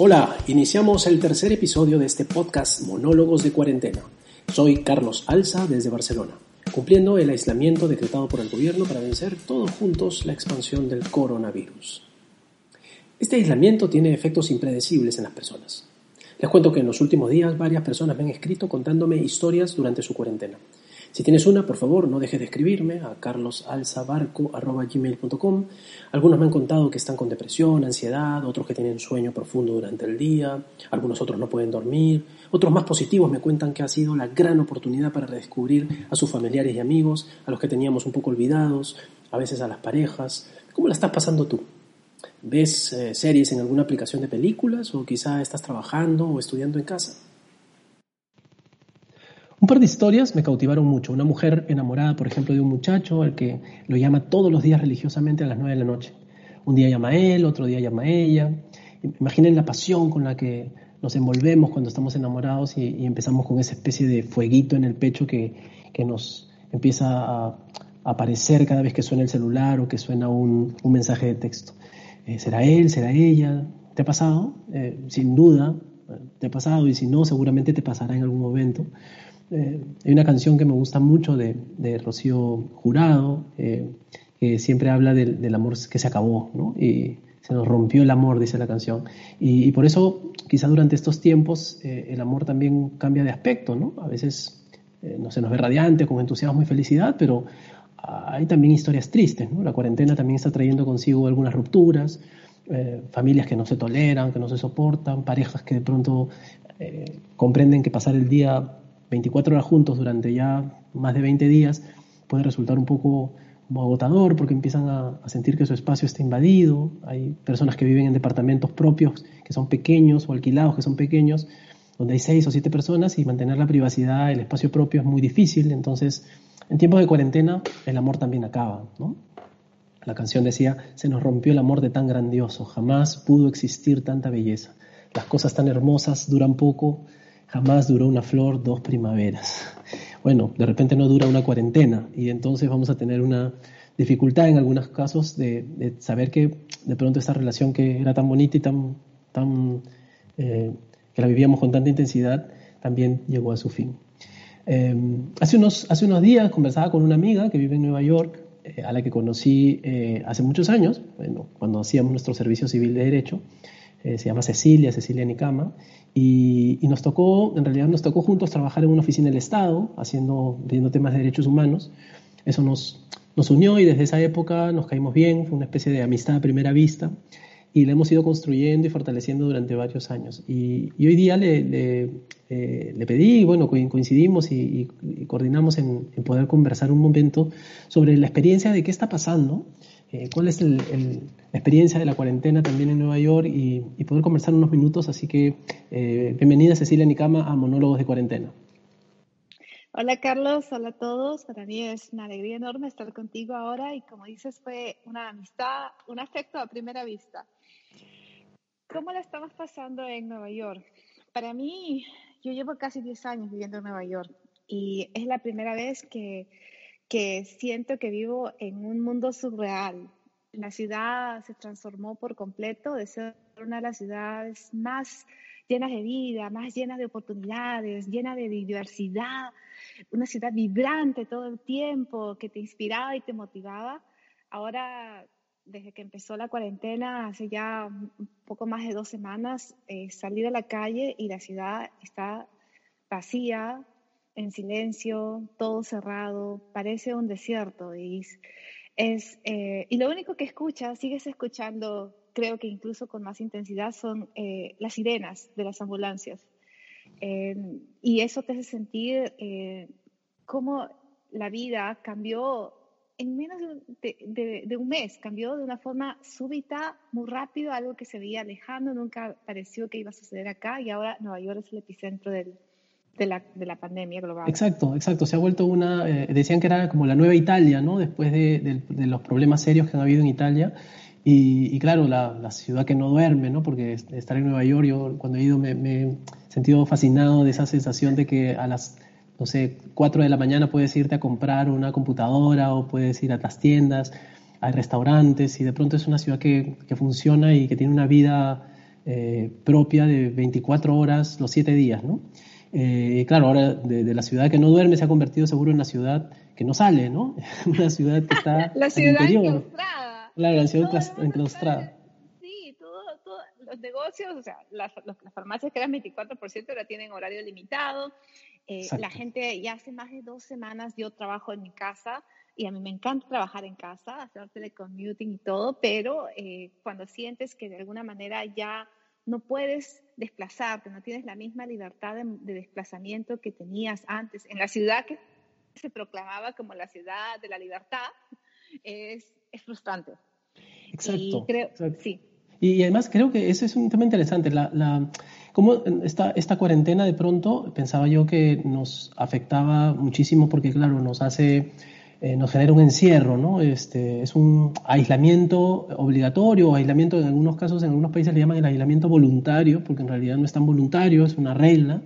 Hola, iniciamos el tercer episodio de este podcast Monólogos de Cuarentena. Soy Carlos Alza desde Barcelona, cumpliendo el aislamiento decretado por el gobierno para vencer todos juntos la expansión del coronavirus. Este aislamiento tiene efectos impredecibles en las personas. Les cuento que en los últimos días varias personas me han escrito contándome historias durante su cuarentena. Si tienes una, por favor, no dejes de escribirme a carlosalzabarco.gmail.com. Algunos me han contado que están con depresión, ansiedad, otros que tienen sueño profundo durante el día, algunos otros no pueden dormir, otros más positivos me cuentan que ha sido la gran oportunidad para redescubrir a sus familiares y amigos, a los que teníamos un poco olvidados, a veces a las parejas. ¿Cómo la estás pasando tú? ¿Ves eh, series en alguna aplicación de películas o quizá estás trabajando o estudiando en casa? Un par de historias me cautivaron mucho. Una mujer enamorada, por ejemplo, de un muchacho al que lo llama todos los días religiosamente a las nueve de la noche. Un día llama a él, otro día llama a ella. Imaginen la pasión con la que nos envolvemos cuando estamos enamorados y, empezamos con esa especie de fueguito en el pecho que, que nos empieza a, aparecer cada vez que suena el celular o que suena un, mensaje de texto. Eh, ¿Será él? ¿Será ella? ¿Te ha pasado? Eh, sin duda, te ha pasado y si no, seguramente te pasará en algún momento. Eh, hay una canción que me gusta mucho de, de Rocío Jurado, que siempre habla del, amor que se acabó, ¿no? Y se nos rompió el amor, dice la canción. Y, por eso, quizá durante estos tiempos, el amor también cambia de aspecto, ¿no? A veces no se nos ve radiante, con entusiasmo y felicidad, pero hay también historias tristes. La cuarentena también está trayendo consigo algunas rupturas, eh, familias que no se toleran, que no se soportan, parejas que de pronto eh, comprenden que pasar el día 24 horas juntos durante ya más de 20 días puede resultar un poco agotador porque empiezan a, sentir que su espacio está invadido. Hay personas que viven en departamentos propios que son pequeños o alquilados que son pequeños, donde hay seis o siete personas y mantener la privacidad, el espacio propio es muy difícil. Entonces, en tiempos de cuarentena, el amor también acaba, ¿no? La canción decía, se nos rompió el amor de tan grandioso, jamás pudo existir tanta belleza. Las cosas tan hermosas duran poco, jamás duró una flor dos primaveras. Bueno, de repente no dura una cuarentena y entonces vamos a tener una dificultad en algunos casos de, saber que de pronto esta relación que era tan bonita y tan, eh, que la vivíamos con tanta intensidad también llegó a su fin. Em, hace, unos, hace unos días conversaba con una amiga que vive en Nueva York, eh, a la que conocí eh, hace muchos años, bueno, cuando hacíamos nuestro servicio civil de derecho. Eh, se llama Cecilia, Cecilia Nicama, y, y, nos tocó, en realidad nos tocó juntos trabajar en una oficina del Estado, haciendo, viendo temas de derechos humanos. Eso nos, nos unió y desde esa época nos caímos bien, fue una especie de amistad a primera vista y la hemos ido construyendo y fortaleciendo durante varios años. Y, hoy día le, le, eh, le, pedí, bueno, coincidimos y, coordinamos en, poder conversar un momento sobre la experiencia de qué está pasando, eh, cuál es la experiencia de la cuarentena también en Nueva York y, poder conversar unos minutos. Así que eh, bienvenida Cecilia Nicama a Monólogos de Cuarentena. Hola Carlos, hola a todos. Para mí es una alegría enorme estar contigo ahora y como dices fue una amistad, un afecto a primera vista. ¿Cómo la estamos pasando en Nueva York? Para mí, yo llevo casi 10 años viviendo en Nueva York y es la primera vez que, que siento que vivo en un mundo surreal. La ciudad se transformó por completo de ser una de las ciudades más llenas de vida, más llenas de oportunidades, llena de diversidad, una ciudad vibrante todo el tiempo que te inspiraba y te motivaba. Ahora desde que empezó la cuarentena, hace ya un poco más de dos semanas, eh, salí de la calle y la ciudad está vacía, en silencio, todo cerrado, parece un desierto. Y, es, eh, y lo único que escuchas, sigues escuchando, creo que incluso con más intensidad, son eh, las sirenas de las ambulancias. y eso te hace sentir cómo la vida cambió en menos de, un mes cambió de una forma súbita, muy rápido, algo que se veía lejano, nunca pareció que iba a suceder acá y ahora Nueva York es el epicentro de, la, de, la, pandemia global. Exacto, exacto. Se ha vuelto una, eh, decían que era como la nueva Italia, ¿no? Después de, los problemas serios que han habido en Italia. Y, claro, la, ciudad que no duerme, ¿no? Porque estar en Nueva York, yo cuando he ido me, me he sentido fascinado de esa sensación de que a las no sé, 4 de la mañana puedes irte a comprar una computadora o puedes ir a las tiendas, hay restaurantes y de pronto es una ciudad que, funciona y que tiene una vida eh, propia de 24 horas los 7 días, ¿no? Eh, claro, ahora de, la ciudad que no duerme se ha convertido seguro en la ciudad que no sale, ¿no? Una ciudad que está la ciudad enclaustrada. Claro, la ciudad enclaustrada. Sí, todos todo, los negocios, o sea, las, farmacias que eran 24% ahora tienen horario limitado. Eh, la gente ya hace más de dos semanas yo trabajo en mi casa y a mí me encanta trabajar en casa, hacer telecommuting y todo, pero eh, cuando sientes que de alguna manera ya no puedes desplazarte, no tienes la misma libertad de, desplazamiento que tenías antes en la ciudad que se proclamaba como la ciudad de la libertad, es, es frustrante. Exacto. Y creo, sí. Y, además creo que eso es un tema interesante. La, la, cómo esta, cuarentena de pronto pensaba yo que nos afectaba muchísimo porque, claro, nos hace eh, nos genera un encierro, ¿no? Este, es un aislamiento obligatorio, aislamiento en algunos casos, en algunos países le llaman el aislamiento voluntario, porque en realidad no es tan voluntario, es una regla,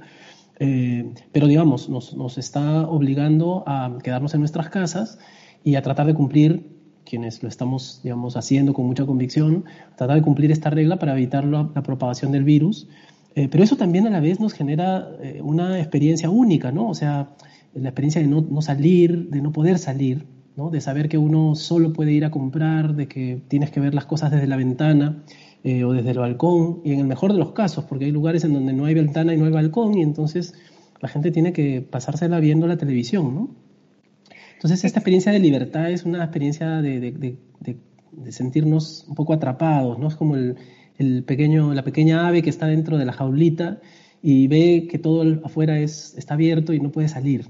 eh, pero digamos, nos, nos, está obligando a quedarnos en nuestras casas y a tratar de cumplir, quienes lo estamos, digamos, haciendo con mucha convicción, tratar de cumplir esta regla para evitar la, propagación del virus. Eh, pero eso también a la vez nos genera una experiencia única, ¿no? O sea, la experiencia de no, salir, de no poder salir, ¿no? de saber que uno solo puede ir a comprar, de que tienes que ver las cosas desde la ventana eh, o desde el balcón, y en el mejor de los casos, porque hay lugares en donde no hay ventana y no hay balcón, y entonces la gente tiene que pasársela viendo la televisión. ¿no? Entonces esta experiencia de libertad es una experiencia de, de sentirnos un poco atrapados, ¿no? es como el, el pequeño, la pequeña ave que está dentro de la jaulita y ve que todo afuera es, está abierto y no puede salir.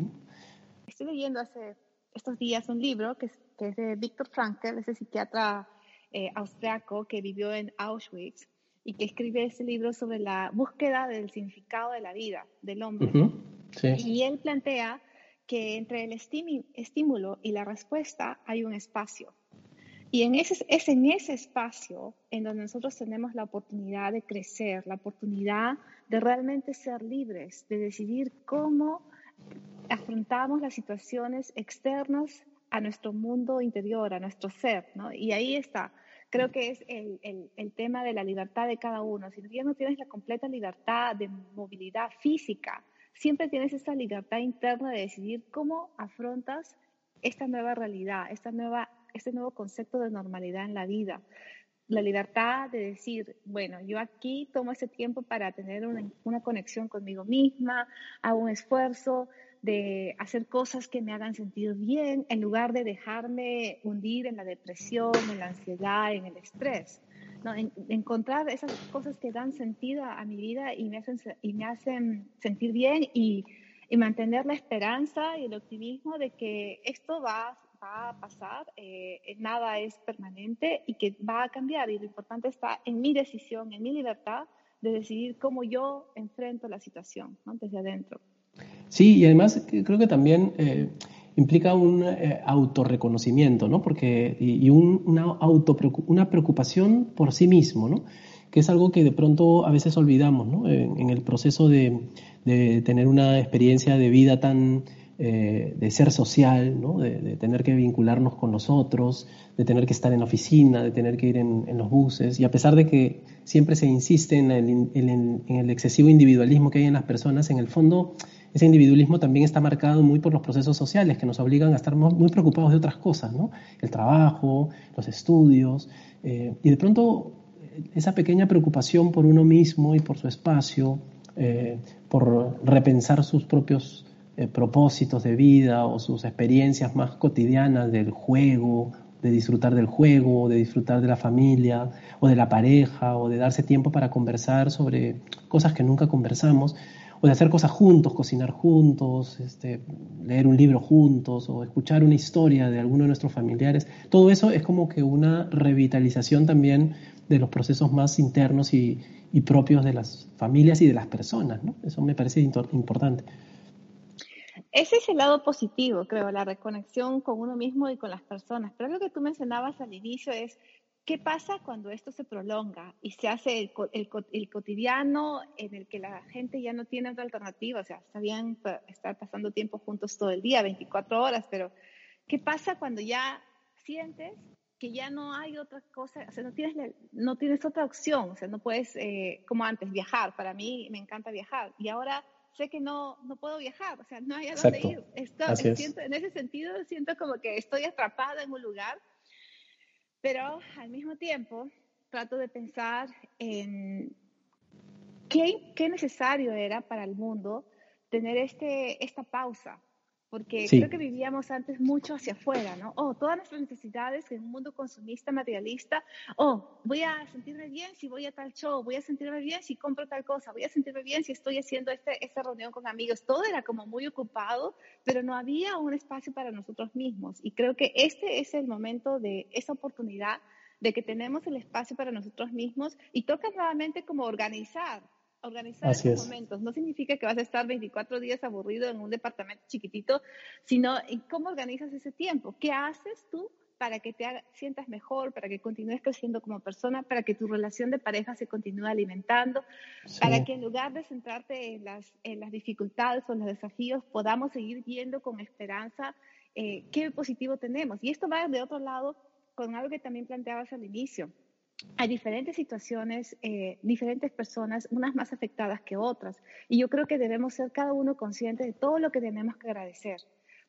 Estoy leyendo hace estos días un libro que es, que es de Viktor Frankl, ese psiquiatra eh, austriaco que vivió en Auschwitz y que escribe ese libro sobre la búsqueda del significado de la vida del hombre. Y él plantea que entre el estímulo y la respuesta hay un espacio. Y en ese, es en ese espacio en donde nosotros tenemos la oportunidad de crecer, la oportunidad de realmente ser libres, de decidir cómo afrontamos las situaciones externas a nuestro mundo interior, a nuestro ser, ¿no? Y ahí está. Creo que es el, el, tema de la libertad de cada uno. Si no tienes la completa libertad de movilidad física, siempre tienes esa libertad interna de decidir cómo afrontas esta nueva realidad, esta nueva este nuevo concepto de normalidad en la vida. La libertad de decir, bueno, yo aquí tomo ese tiempo para tener una, conexión conmigo misma, hago un esfuerzo de hacer cosas que me hagan sentir bien, en lugar de dejarme hundir en la depresión, en la ansiedad, en el estrés. ¿no? encontrar esas cosas que dan sentido a, mi vida y me hacen, y me hacen sentir bien y, y mantener la esperanza y el optimismo de que esto va va a pasar, eh, nada es permanente y que va a cambiar. Y lo importante está en mi decisión, en mi libertad de decidir cómo yo enfrento la situación ¿no? desde adentro. Sí, y además creo que también eh, implica un eh, autorreconocimiento, ¿no? Porque, y, una, auto, una preocupación por sí mismo, ¿no? que es algo que de pronto a veces olvidamos ¿no? en, el proceso de, de, tener una experiencia de vida tan eh, de ser social, de, tener que vincularnos con los otros, de tener que estar en la oficina, de tener que ir en, los buses. Y a pesar de que siempre se insiste en el, excesivo individualismo que hay en las personas, en el fondo ese individualismo también está marcado muy por los procesos sociales que nos obligan a estar muy preocupados de otras cosas, ¿no? el trabajo, los estudios. Eh, y de pronto esa pequeña preocupación por uno mismo y por su espacio, eh, por repensar sus propios eh, propósitos de vida o sus experiencias más cotidianas del juego, de disfrutar del juego, de disfrutar de la familia o de la pareja o de darse tiempo para conversar sobre cosas que nunca conversamos o de hacer cosas juntos, cocinar juntos, este, leer un libro juntos o escuchar una historia de alguno de nuestros familiares. Todo eso es como que una revitalización también de los procesos más internos y, y propios de las familias y de las personas. ¿no? Eso me parece importante. Ese es el lado positivo, creo, la reconexión con uno mismo y con las personas. Pero lo que tú mencionabas al inicio es, ¿qué pasa cuando esto se prolonga y se hace el, cotidiano en el que la gente ya no tiene otra alternativa? O sea, está bien estar pasando tiempo juntos todo el día, 24 horas, pero ¿qué pasa cuando ya sientes que ya no hay otra cosa, o sea, no tienes, no tienes otra opción, o sea, no puedes, eh, como antes, viajar. Para mí me encanta viajar y ahora sé que no, no puedo viajar, o sea, no hay a dónde ir. en ese sentido, siento como que estoy atrapada en un lugar, pero al mismo tiempo trato de pensar en qué, qué necesario era para el mundo tener este, esta pausa, porque creo que vivíamos antes mucho hacia afuera, ¿no? Oh, todas nuestras necesidades en un mundo consumista, materialista, oh, voy a sentirme bien si voy a tal show, voy a sentirme bien si compro tal cosa, voy a sentirme bien si estoy haciendo este, esta reunión con amigos, todo era como muy ocupado, pero no había un espacio para nosotros mismos. Y creo que este es el momento de esa oportunidad de que tenemos el espacio para nosotros mismos y toca nuevamente como organizar organizar esos momentos. No significa que vas a estar 24 días aburrido en un departamento chiquitito, sino en cómo organizas ese tiempo. ¿Qué haces tú para que te sientas mejor, para que continúes creciendo como persona, para que tu relación de pareja se continúe alimentando, para que en lugar de centrarte en las, en las dificultades o en los desafíos, podamos seguir viendo con esperanza eh, qué positivo tenemos. Y esto va de otro lado con algo que también planteabas al inicio hay diferentes situaciones, eh, diferentes personas, unas más afectadas que otras. Y yo creo que debemos ser cada uno consciente de todo lo que tenemos que agradecer.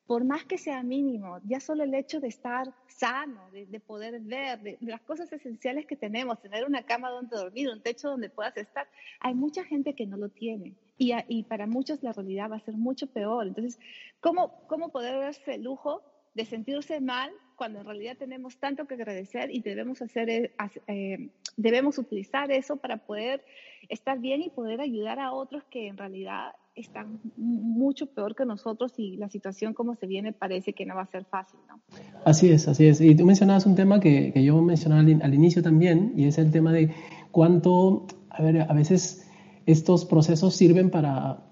Por más que sea mínimo, ya solo el hecho de estar sano, de, poder ver, de, las cosas esenciales que tenemos, tener una cama donde dormir, un techo donde puedas estar, hay mucha gente que no lo tiene. Y, y para muchos la realidad va a ser mucho peor. Entonces, ¿cómo, cómo poder darse el lujo de sentirse mal cuando en realidad tenemos tanto que agradecer y debemos hacer eh, eh, debemos utilizar eso para poder estar bien y poder ayudar a otros que en realidad están mucho peor que nosotros y la situación como se viene parece que no va a ser fácil, ¿no? Así es, así es. Y tú mencionabas un tema que, que yo mencionaba al, inicio también, y es el tema de cuánto, a ver, a veces estos procesos sirven para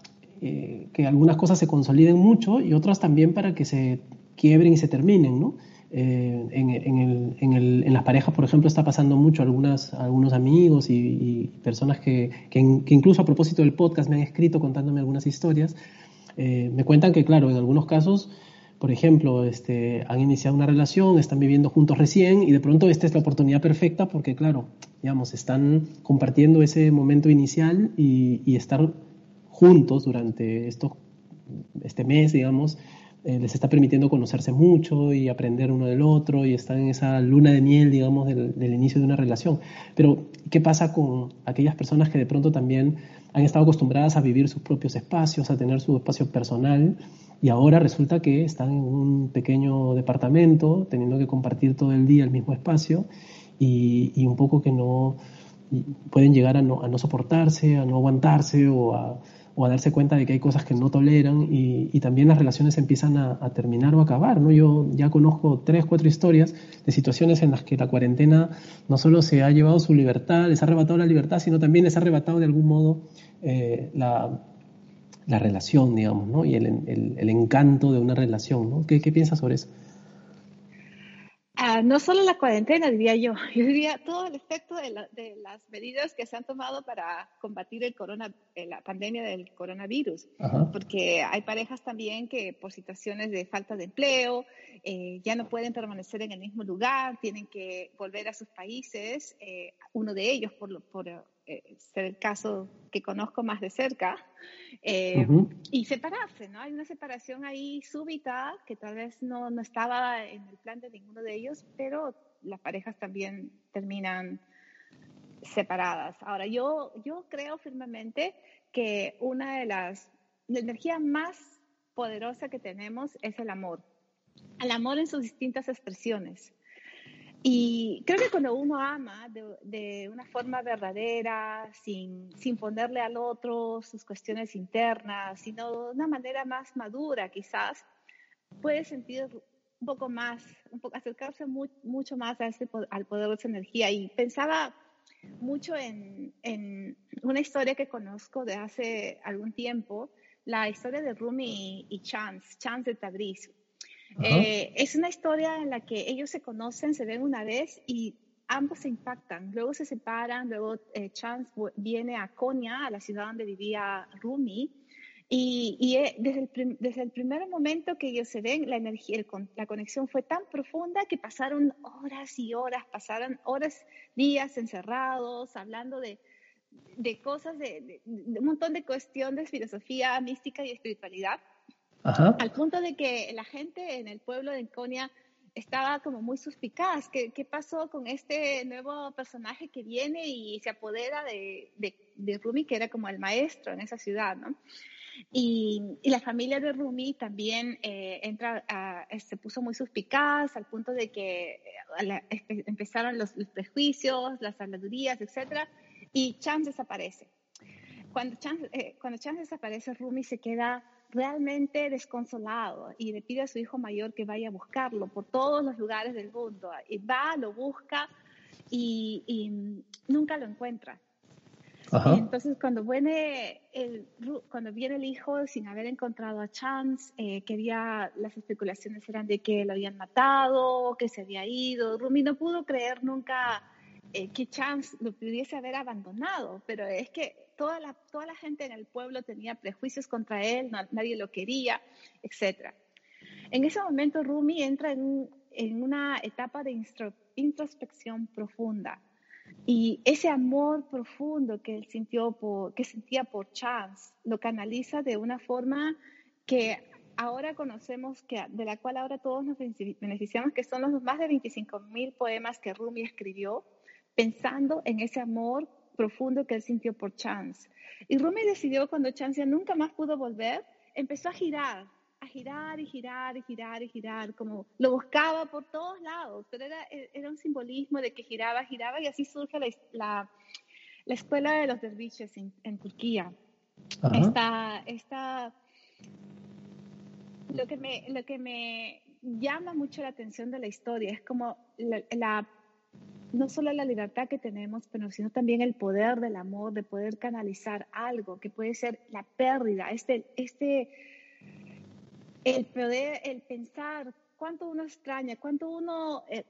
eh, que algunas cosas se consoliden mucho y otras también para que se quiebren y se terminen, ¿no? Eh, en, el, en, el, en, las parejas, por ejemplo, está pasando mucho. Algunas, algunos amigos y, personas que, que, incluso a propósito del podcast me han escrito contándome algunas historias, eh, me cuentan que, claro, en algunos casos, por ejemplo, este, han iniciado una relación, están viviendo juntos recién y de pronto esta es la oportunidad perfecta porque, claro, digamos, están compartiendo ese momento inicial y, y estar juntos durante estos, este mes, digamos, eh, les está permitiendo conocerse mucho y aprender uno del otro y están en esa luna de miel, digamos, del, inicio de una relación. Pero, ¿qué pasa con aquellas personas que de pronto también han estado acostumbradas a vivir sus propios espacios, a tener su espacio personal y ahora resulta que están en un pequeño departamento teniendo que compartir todo el día el mismo espacio y, un poco que no pueden llegar a no, a no soportarse, a no aguantarse o a o a darse cuenta de que hay cosas que no toleran y, también las relaciones empiezan a, terminar o acabar. ¿no? Yo ya conozco tres, cuatro historias de situaciones en las que la cuarentena no solo se ha llevado su libertad, les ha arrebatado la libertad, sino también les ha arrebatado de algún modo eh, la, la, relación, digamos, ¿no? y el, el, el, encanto de una relación. ¿no? ¿Qué, ¿Qué piensas sobre eso? No solo la cuarentena, diría yo, yo diría todo el efecto de, las medidas que se han tomado para combatir el corona, eh, la pandemia del coronavirus, porque hay parejas también que por situaciones de falta de empleo eh, ya no pueden permanecer en el mismo lugar, tienen que volver a sus países, eh, uno de ellos por, por ser el caso que conozco más de cerca, eh, y separarse, ¿no? Hay una separación ahí súbita que tal vez no, no estaba en el plan de ninguno de ellos, pero las parejas también terminan separadas. Ahora, yo, yo creo firmemente que una de las, la energía más poderosa que tenemos es el amor. El amor en sus distintas expresiones. Y creo que cuando uno ama de, una forma verdadera, sin, sin, ponerle al otro sus cuestiones internas, sino de una manera más madura quizás, puede sentir un poco más, un poco, acercarse mucho más a ese, al poder de esa energía. Y pensaba mucho en, en, una historia que conozco de hace algún tiempo, la historia de Rumi y, Chance, Chance de Tabriz. Eh, es una historia en la que ellos se conocen, se ven una vez y ambos se impactan. Luego se separan, luego eh, Chance viene a Konya, a la ciudad donde vivía Rumi, Y, eh, desde, el, desde, el, primer momento que ellos se ven, la energía, la conexión fue tan profunda que pasaron horas y horas, pasaron horas, días encerrados, hablando de, de cosas, de, un montón de cuestiones, filosofía mística y espiritualidad, al punto de que la gente en el pueblo de Enconia estaba como muy suspicaz. ¿Qué, ¿Qué, pasó con este nuevo personaje que viene y se apodera de, de, de, Rumi, que era como el maestro en esa ciudad, ¿no? Y, la familia de Rumi también eh, entra se puso muy suspicaz al punto de que eh, empezaron los, prejuicios, las habladurías, etcétera, y Chance desaparece. Cuando Chance, eh, cuando Chance desaparece, Rumi se queda realmente desconsolado y le pide a su hijo mayor que vaya a buscarlo por todos los lugares del mundo. Y va, lo busca y, nunca lo encuentra. entonces cuando viene, el, cuando viene el hijo sin haber encontrado a Chance, eh, quería, las especulaciones eran de que lo habían matado, que se había ido. Rumi no pudo creer nunca eh, que Chance lo pudiese haber abandonado, pero es que toda la, toda la gente en el pueblo tenía prejuicios contra él, nadie lo quería, etc. En ese momento Rumi entra en, en una etapa de introspección profunda y ese amor profundo que él sintió por, que sentía por Chance lo canaliza de una forma que ahora conocemos, que, de la cual ahora todos nos beneficiamos, que son los más de 25 mil poemas que Rumi escribió pensando en ese amor profundo que él sintió por Chance. Y Rumi decidió cuando Chance nunca más pudo volver, empezó a girar, a girar y girar y girar y girar, como lo buscaba por todos lados, pero era, era un simbolismo de que giraba, giraba y así surge la, la, la escuela de los derviches en, en Turquía. Esta, esta, lo, que me, lo que me llama mucho la atención de la historia es como la, la no solo la libertad que tenemos, pero sino también el poder del amor, de poder canalizar algo que puede ser la pérdida, este, este, el poder, el pensar cuánto uno extraña, cuánto uno, eh,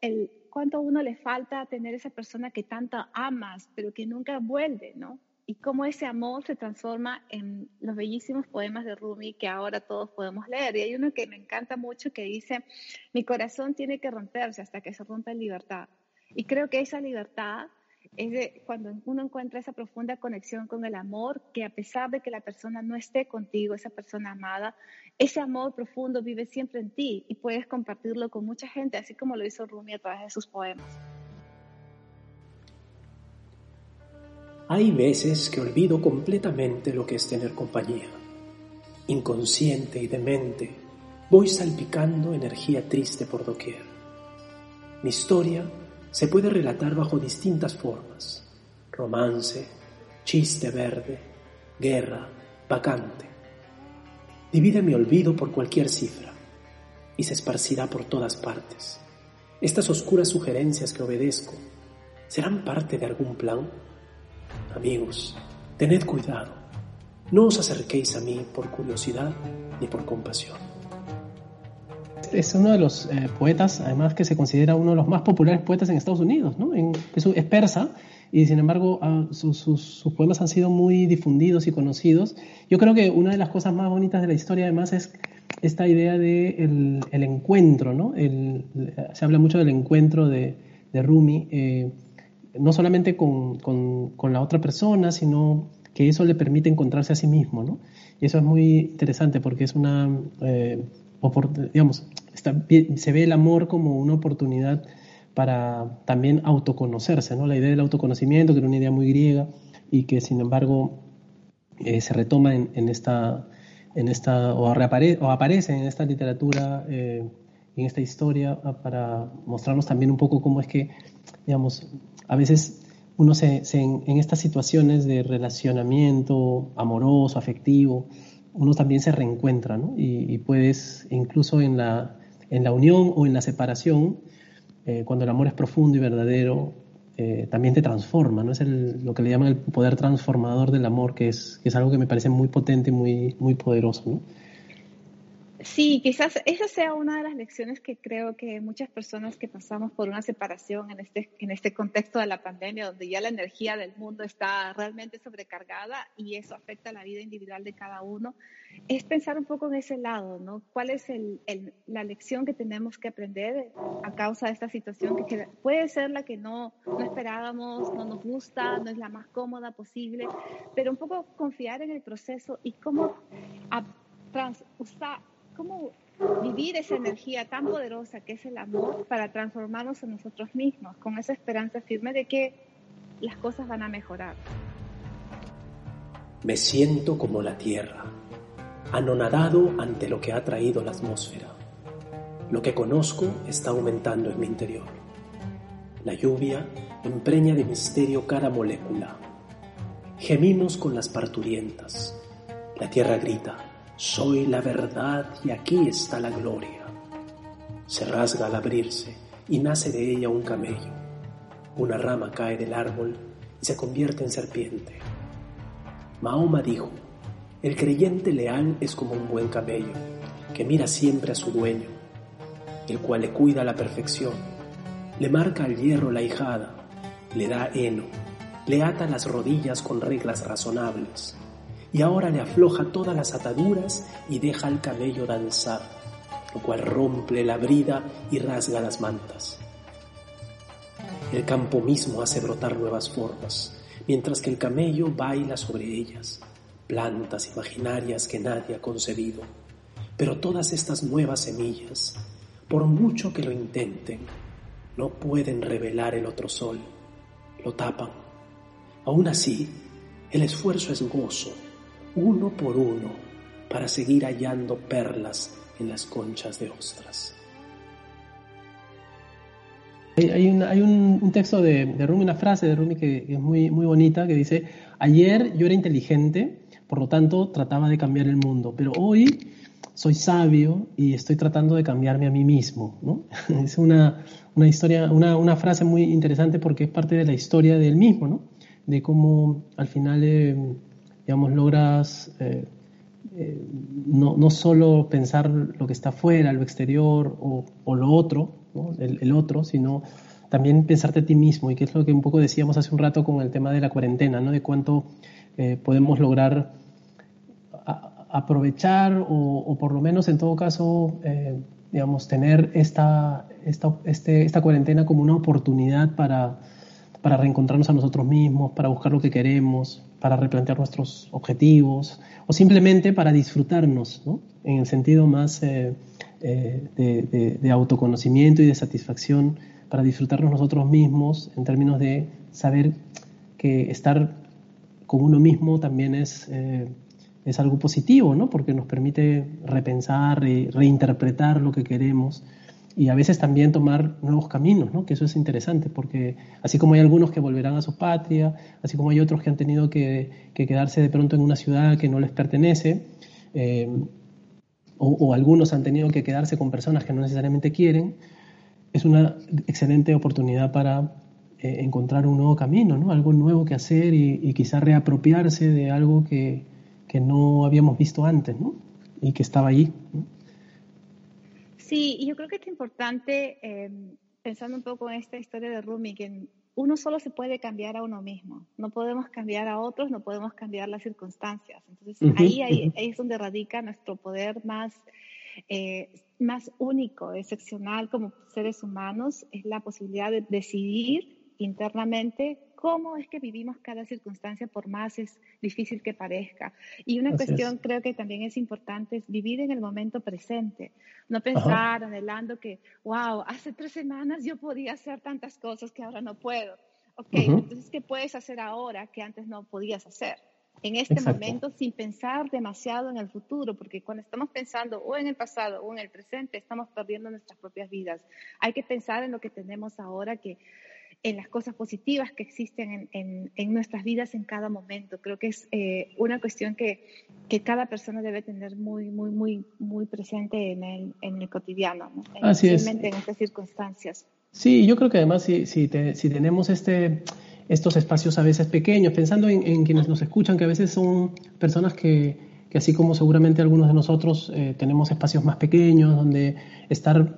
el, cuánto uno le falta tener esa persona que tanto amas, pero que nunca vuelve, ¿no? Y cómo ese amor se transforma en los bellísimos poemas de Rumi que ahora todos podemos leer. Y hay uno que me encanta mucho que dice, mi corazón tiene que romperse hasta que se rompa en libertad. Y creo que esa libertad es de cuando uno encuentra esa profunda conexión con el amor, que a pesar de que la persona no esté contigo, esa persona amada, ese amor profundo vive siempre en ti y puedes compartirlo con mucha gente, así como lo hizo Rumi a través de sus poemas. Hay veces que olvido completamente lo que es tener compañía. Inconsciente y demente, voy salpicando energía triste por doquier. Mi historia se puede relatar bajo distintas formas. Romance, chiste verde, guerra, vacante. Divide mi olvido por cualquier cifra y se esparcirá por todas partes. Estas oscuras sugerencias que obedezco, ¿serán parte de algún plan? Amigos, tened cuidado. No os acerquéis a mí por curiosidad ni por compasión es uno de los eh, poetas, además que se considera uno de los más populares poetas en Estados Unidos, ¿no? es, persa y sin embargo ah, sus, poemas han sido muy difundidos y conocidos. Yo creo que una de las cosas más bonitas de la historia además es esta idea de el, encuentro, ¿no? se habla mucho del encuentro de, Rumi, eh, no solamente con, con, la otra persona, sino que eso le permite encontrarse a sí mismo, ¿no? Y eso es muy interesante porque es una... Eh, digamos, se ve el amor como una oportunidad para también autoconocerse, ¿no? La idea del autoconocimiento, que era una idea muy griega y que sin embargo eh, se retoma en, esta, en esta o, o, aparece en esta literatura, eh, en esta historia, ah, para mostrarnos también un poco cómo es que, digamos, a veces uno se, en estas situaciones de relacionamiento amoroso, afectivo, uno también se reencuentra, ¿no? Y, puedes, incluso en la, en la unión o en la separación, eh, cuando el amor es profundo y verdadero, eh, también te transforma, ¿no? Es lo que le llaman el poder transformador del amor, que es, que es algo que me parece muy potente y muy, muy poderoso. Sí, quizás esa sea una de las lecciones que creo que muchas personas que pasamos por una separación en este, en este contexto de la pandemia, donde ya la energía del mundo está realmente sobrecargada y eso afecta la vida individual de cada uno, es pensar un poco en ese lado, ¿no? ¿Cuál es el, la lección que tenemos que aprender a causa de esta situación que puede ser la que no, no esperábamos, no nos gusta, no es la más cómoda posible, pero un poco confiar en el proceso y cómo a, trans, usar cómo vivir esa energía tan poderosa que es el amor para transformarnos en nosotros mismos, con esa esperanza firme de que las cosas van a mejorar. Me siento como la tierra, anonadado ante lo que ha traído la atmósfera. Lo que conozco está aumentando en mi interior. La lluvia empreña de misterio cada molécula. Gemimos con las parturientas. La tierra grita, soy la verdad y aquí está la gloria. Se rasga al abrirse y nace de ella un camello. Una rama cae del árbol y se convierte en serpiente. Mahoma dijo, el creyente leal es como un buen camello, que mira siempre a su dueño, el cual le cuida la perfección, le marca al hierro la hijada, le da heno, le ata las rodillas con reglas razonables, y ahora le afloja todas las ataduras y deja al camello danzar, lo cual rompe la brida y rasga las mantas. El campo mismo hace brotar nuevas formas, mientras que el camello baila sobre ellas, plantas imaginarias que nadie ha concebido. Pero todas estas nuevas semillas, por mucho que lo intenten, no pueden revelar el otro sol, lo tapan. Aún así, el esfuerzo es gozo uno por uno para seguir hallando perlas en las conchas de ostras. Hay, un, texto de, Rumi, una frase de Rumi que, es muy, muy bonita, que dice, ayer yo era inteligente, por lo tanto trataba de cambiar el mundo, pero hoy soy sabio y estoy tratando de cambiarme a mí mismo. Es una, historia, una, frase muy interesante porque es parte de la historia del mismo, ¿no? de cómo al final eh, digamos, logras eh, eh, no, no, solo pensar lo que está fuera, lo exterior o, lo otro, el, otro, sino también pensarte a ti mismo, y que es lo que un poco decíamos hace un rato con el tema de la cuarentena, ¿no? de cuánto eh, podemos lograr aprovechar o, por lo menos en todo caso, digamos, tener esta, esta, este, esta cuarentena como una oportunidad para, para reencontrarnos a nosotros mismos, para buscar lo que queremos, para replantear nuestros objetivos o simplemente para disfrutarnos, ¿no? en el sentido más eh, eh, de, autoconocimiento y de satisfacción, para disfrutarnos nosotros mismos en términos de saber que estar con uno mismo también es, eh, es algo positivo, ¿no? porque nos permite repensar, y reinterpretar lo que queremos y a veces también tomar nuevos caminos, ¿no? que eso es interesante, porque así como hay algunos que volverán a su patria, así como hay otros que han tenido que, quedarse de pronto en una ciudad que no les pertenece, eh, o, algunos han tenido que quedarse con personas que no necesariamente quieren, es una excelente oportunidad para eh, encontrar un nuevo camino, ¿no? algo nuevo que hacer y, y quizá reapropiarse de algo que, que, no habíamos visto antes ¿no? y que estaba allí. Sí, y yo creo que es importante, em, pensando un poco en esta historia de Rumi, que uno solo se puede cambiar a uno mismo. No podemos cambiar a otros, no podemos cambiar las circunstancias. Entonces, ahí, ahí, es donde radica nuestro poder más, eh, más único, excepcional como seres humanos, es la posibilidad de decidir internamente cómo es que vivimos cada circunstancia por más es difícil que parezca. Y una cuestión creo que también es importante es vivir en el momento presente, no pensar anhelando que, wow, hace tres semanas yo podía hacer tantas cosas que ahora no puedo. Ok, entonces, ¿qué puedes hacer ahora que antes no podías hacer? En este momento, sin pensar demasiado en el futuro, porque cuando estamos pensando o en el pasado o en el presente, estamos perdiendo nuestras propias vidas. Hay que pensar en lo que tenemos ahora, que en las cosas positivas que existen en, en, nuestras vidas en cada momento. Creo que es eh, una cuestión que, que, cada persona debe tener muy, muy, muy, muy presente en el, en el cotidiano, ¿no? Así es. en estas circunstancias. Sí, yo creo que además si, si, si tenemos este, estos espacios a veces pequeños, pensando en, en, quienes nos escuchan, que a veces son personas que, que así como seguramente algunos de nosotros eh, tenemos espacios más pequeños donde estar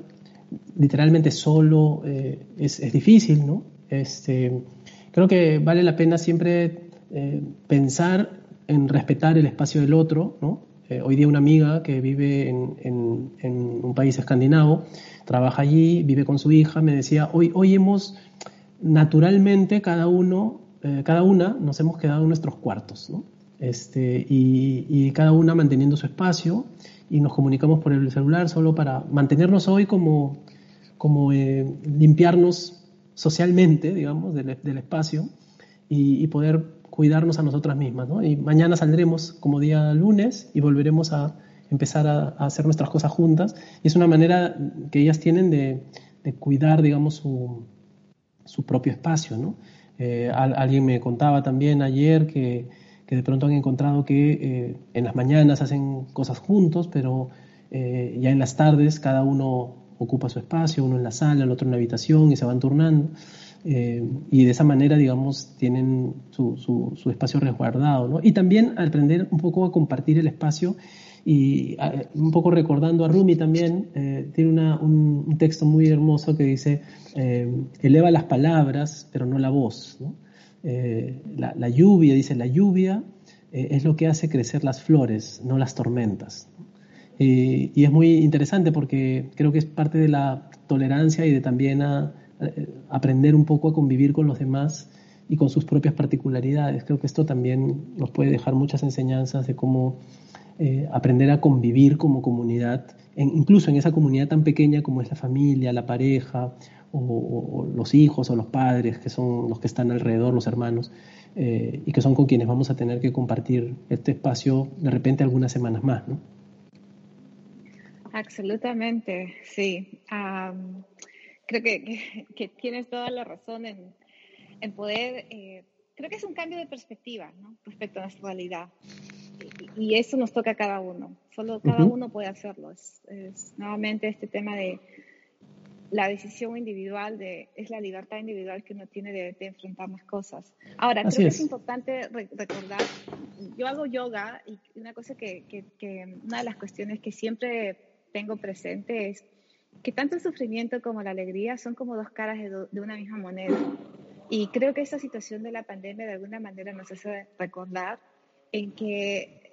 literalmente solo eh, es, difícil, ¿no? Este, creo que vale la pena siempre eh, pensar en respetar el espacio del otro, ¿no? hoy día una amiga que vive en, un país escandinavo, trabaja allí, vive con su hija, me decía, hoy, hoy hemos naturalmente cada uno, cada una nos hemos quedado en nuestros cuartos, ¿no? este, y, cada una manteniendo su espacio y nos comunicamos por el celular solo para mantenernos hoy como, como eh, limpiarnos socialmente, digamos, del, espacio y, poder cuidarnos a nosotras mismas. ¿no? Y mañana saldremos como día lunes y volveremos a empezar a, hacer nuestras cosas juntas. Y es una manera que ellas tienen de, cuidar, digamos, su, su propio espacio. ¿no? Eh, alguien me contaba también ayer que que de pronto han encontrado que eh, en las mañanas hacen cosas juntos, pero eh, ya en las tardes cada uno ocupa su espacio, uno en la sala, el otro en la habitación y se van turnando. Eh, y de esa manera, digamos, tienen su, su, espacio resguardado. ¿no? Y también aprender un poco a compartir el espacio y un poco recordando a Rumi también, tiene una, un, texto muy hermoso que dice, eleva las palabras, pero no la voz. ¿no? Eh, la, lluvia, dice, la lluvia eh, es lo que hace crecer las flores, no las tormentas. Y es muy interesante porque creo que es parte de la tolerancia y de también eh, aprender un poco a convivir con los demás y con sus propias particularidades. Creo que esto también nos puede dejar muchas enseñanzas de cómo aprender a convivir como comunidad, incluso en esa comunidad tan pequeña como es la familia, la pareja o, los hijos o los padres, que son los que están alrededor, los hermanos, eh, y que son con quienes vamos a tener que compartir este espacio de repente algunas semanas más, ¿no? Absolutamente, sí. creo que, que, tienes toda la razón en, en poder, eh, creo que es un cambio de perspectiva ¿no? respecto a nuestra realidad. Y, eso nos toca a cada uno, solo cada uno puede hacerlo. es, nuevamente este tema de, la decisión individual de, es la libertad individual que uno tiene de, enfrentar las cosas. Ahora, creo que es importante recordar, yo hago yoga y una cosa que, que, una de las cuestiones que siempre tengo presente es que tanto el sufrimiento como la alegría son como dos caras de, de una misma moneda. Y creo que esta situación de la pandemia de alguna manera nos hace recordar en que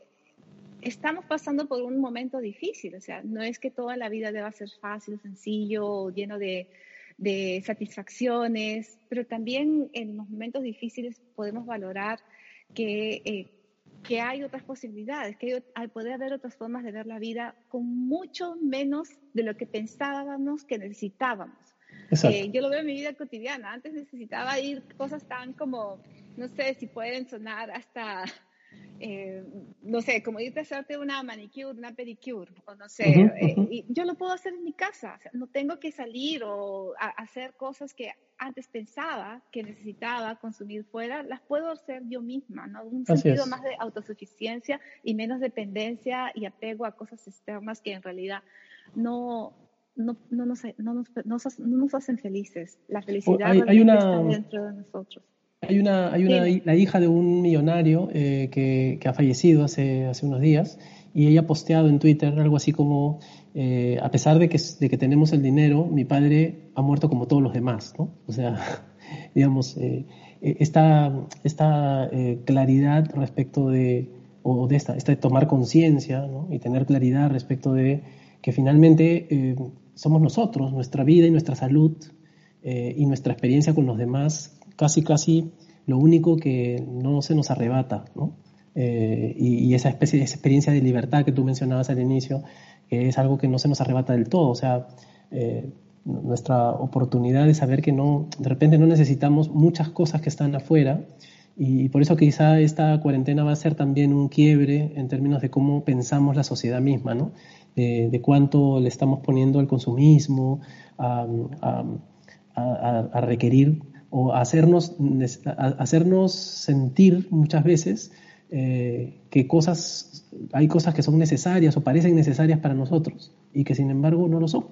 estamos pasando por un momento difícil, o sea, no es que toda la vida deba ser fácil, sencillo, lleno de, satisfacciones, pero también en los momentos difíciles podemos valorar que, eh, que hay otras posibilidades, que hay, poder haber otras formas de ver la vida con mucho menos de lo que pensábamos que necesitábamos. Eh, yo lo veo en mi vida cotidiana. Antes necesitaba ir cosas tan como, no sé si pueden sonar hasta eh, no sé, como irte a hacerte una manicure, una pedicure, o no sé, eh, y yo lo puedo hacer en mi casa, no tengo que salir o hacer cosas que antes pensaba que necesitaba consumir fuera, las puedo hacer yo misma, ¿no? Un sentido más de autosuficiencia y menos dependencia y apego a cosas externas que en realidad no, no, no, nos, no, nos, no nos, hacen felices. La felicidad hay, está dentro de nosotros. Hay una, hay una la hija de un millonario eh, que, que, ha fallecido hace, hace unos días y ella ha posteado en Twitter algo así como, eh, a pesar de que, de que tenemos el dinero, mi padre ha muerto como todos los demás, ¿no? O sea, digamos, eh, esta, esta claridad respecto de, o de esta, esta de tomar conciencia ¿no? y tener claridad respecto de que finalmente somos nosotros, nuestra vida y nuestra salud y nuestra experiencia con los demás casi, casi lo único que no se nos arrebata, ¿no? Eh, y, esa, especie, esa experiencia de libertad que tú mencionabas al inicio, es algo que no se nos arrebata del todo, o sea, eh, nuestra oportunidad de saber que no, de repente no necesitamos muchas cosas que están afuera, y, por eso quizá esta cuarentena va a ser también un quiebre en términos de cómo pensamos la sociedad misma, ¿no? De, cuánto le estamos poniendo al consumismo, a requerir o hacernos, hacernos sentir muchas veces eh, que cosas, hay cosas que son necesarias o parecen necesarias para nosotros y que sin embargo no lo son.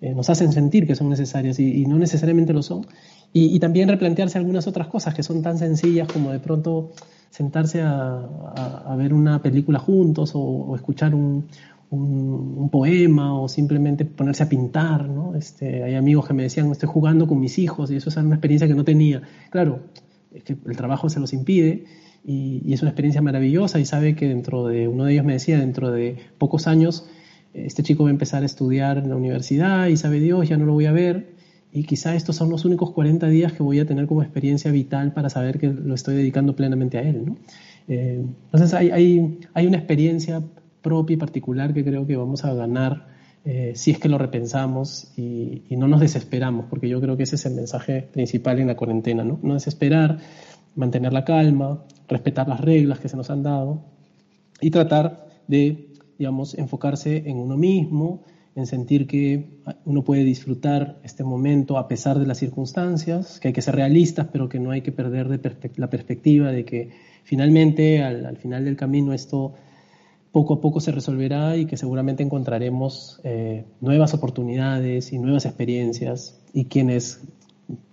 Eh, nos hacen sentir que son necesarias y, no necesariamente lo son. Y, también replantearse algunas otras cosas que son tan sencillas como de pronto sentarse a, ver una película juntos o, escuchar un, un, poema o simplemente ponerse a pintar, ¿no? Este, hay amigos que me decían, estoy jugando con mis hijos y eso es una experiencia que no tenía. Claro, es que el trabajo se los impide y, y, es una experiencia maravillosa y sabe que dentro de, uno de ellos me decía, dentro de pocos años, este chico va a empezar a estudiar en la universidad y sabe Dios, ya no lo voy a ver y quizá estos son los únicos 40 días que voy a tener como experiencia vital para saber que lo estoy dedicando plenamente a él. ¿no? Eh, entonces hay, hay, hay, una experiencia propia y particular que creo que vamos a ganar eh, si es que lo repensamos y, no nos desesperamos, porque yo creo que ese es el mensaje principal en la cuarentena, ¿no? No desesperar, mantener la calma, respetar las reglas que se nos han dado y tratar de, digamos, enfocarse en uno mismo, en sentir que uno puede disfrutar este momento a pesar de las circunstancias, que hay que ser realistas, pero que no hay que perder de la perspectiva de que finalmente, al, final del camino, esto poco a poco se resolverá y que seguramente encontraremos eh, nuevas oportunidades y nuevas experiencias. Y quienes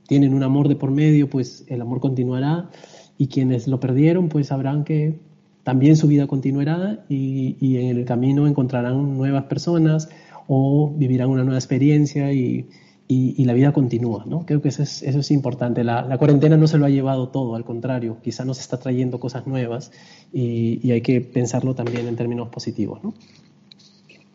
tienen un amor de por medio, pues el amor continuará. Y quienes lo perdieron, pues sabrán que también su vida continuará y, y en el camino encontrarán nuevas personas, o vivirán una nueva experiencia y, y, la vida continúa, ¿no? Creo que eso es, eso es importante. La, la, cuarentena no se lo ha llevado todo, al contrario, quizá nos está trayendo cosas nuevas y, y hay que pensarlo también en términos positivos, ¿no?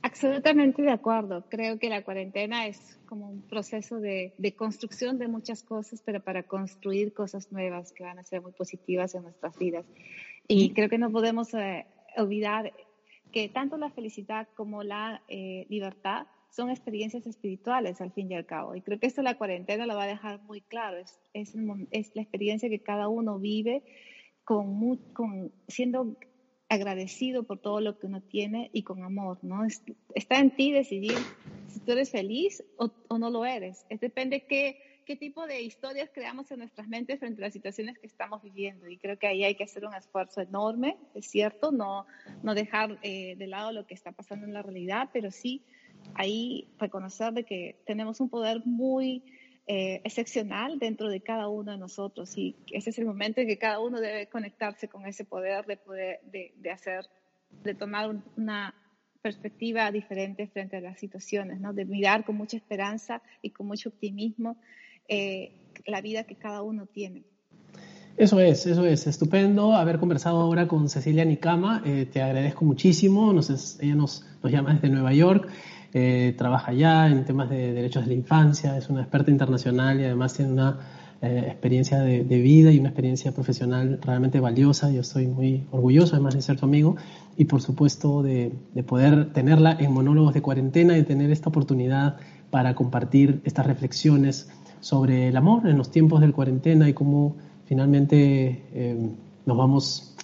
Absolutamente de acuerdo. Creo que la cuarentena es como un proceso de, de, construcción de muchas cosas, pero para construir cosas nuevas que van a ser muy positivas en nuestras vidas. Y creo que no podemos eh, olvidar que tanto la felicidad como la eh, libertad son experiencias espirituales al fin y al cabo. Y creo que esto la cuarentena lo va a dejar muy claro. Es, es, es la experiencia que cada uno vive con, con, siendo agradecido por todo lo que uno tiene y con amor, ¿no? está en ti decidir si tú eres feliz o, o no lo eres. Es, depende qué qué tipo de historias creamos en nuestras mentes frente a las situaciones que estamos viviendo. Y creo que ahí hay que hacer un esfuerzo enorme, es cierto, no, no dejar eh, de lado lo que está pasando en la realidad, pero sí ahí reconocer de que tenemos un poder muy eh, excepcional dentro de cada uno de nosotros y ese es el momento en que cada uno debe conectarse con ese poder de poder de, hacer de tomar una perspectiva diferente frente a las situaciones, ¿no? de mirar con mucha esperanza y con mucho optimismo eh, la vida que cada uno tiene. Eso es, eso es. Estupendo haber conversado ahora con Cecilia Nicama. Eh, te agradezco muchísimo. ella nos, nos, llama desde Nueva York. Eh, trabaja allá en temas de derechos de la infancia. Es una experta internacional y además tiene una experiencia de, vida y una experiencia profesional realmente valiosa. Yo estoy muy orgulloso además de ser tu amigo y por supuesto de, de poder tenerla en monólogos de cuarentena y tener esta oportunidad para compartir estas reflexiones sobre el amor en los tiempos del cuarentena y cómo finalmente eh, nos vamos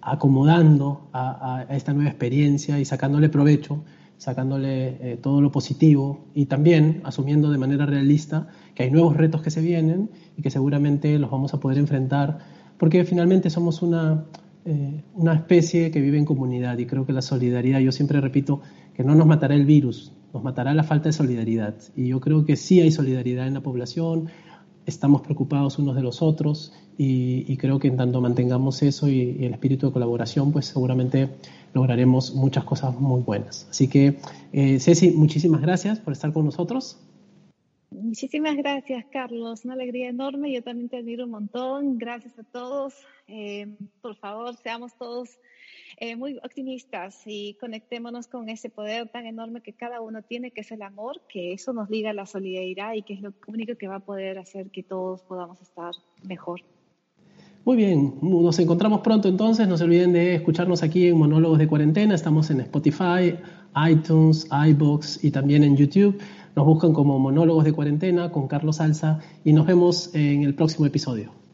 acomodando a, esta nueva experiencia y sacándole provecho, sacándole eh, todo lo positivo y también asumiendo de manera realista que hay nuevos retos que se vienen y que seguramente los vamos a poder enfrentar porque finalmente somos una, eh, una especie que vive en comunidad y creo que la solidaridad, yo siempre repito que no nos matará el virus, nos matará la falta de solidaridad. Y yo creo que sí hay solidaridad en la población, estamos preocupados unos de los otros y, creo que en tanto mantengamos eso y, el espíritu de colaboración, pues seguramente lograremos muchas cosas muy buenas. Así que, eh, Ceci, muchísimas gracias por estar con nosotros. Muchísimas gracias, Carlos. Una alegría enorme. Yo también te admiro un montón. Gracias a todos. Eh, por favor, seamos todos eh, muy optimistas y conectémonos con ese poder tan enorme que cada uno tiene, que es el amor, que eso nos liga a la solidaridad y que es lo único que va a poder hacer que todos podamos estar mejor. Muy bien, nos encontramos pronto entonces. No se olviden de escucharnos aquí en Monólogos de Cuarentena. Estamos en Spotify, iTunes, iBox y también en YouTube. Nos buscan como Monólogos de Cuarentena con Carlos Alza y nos vemos en el próximo episodio.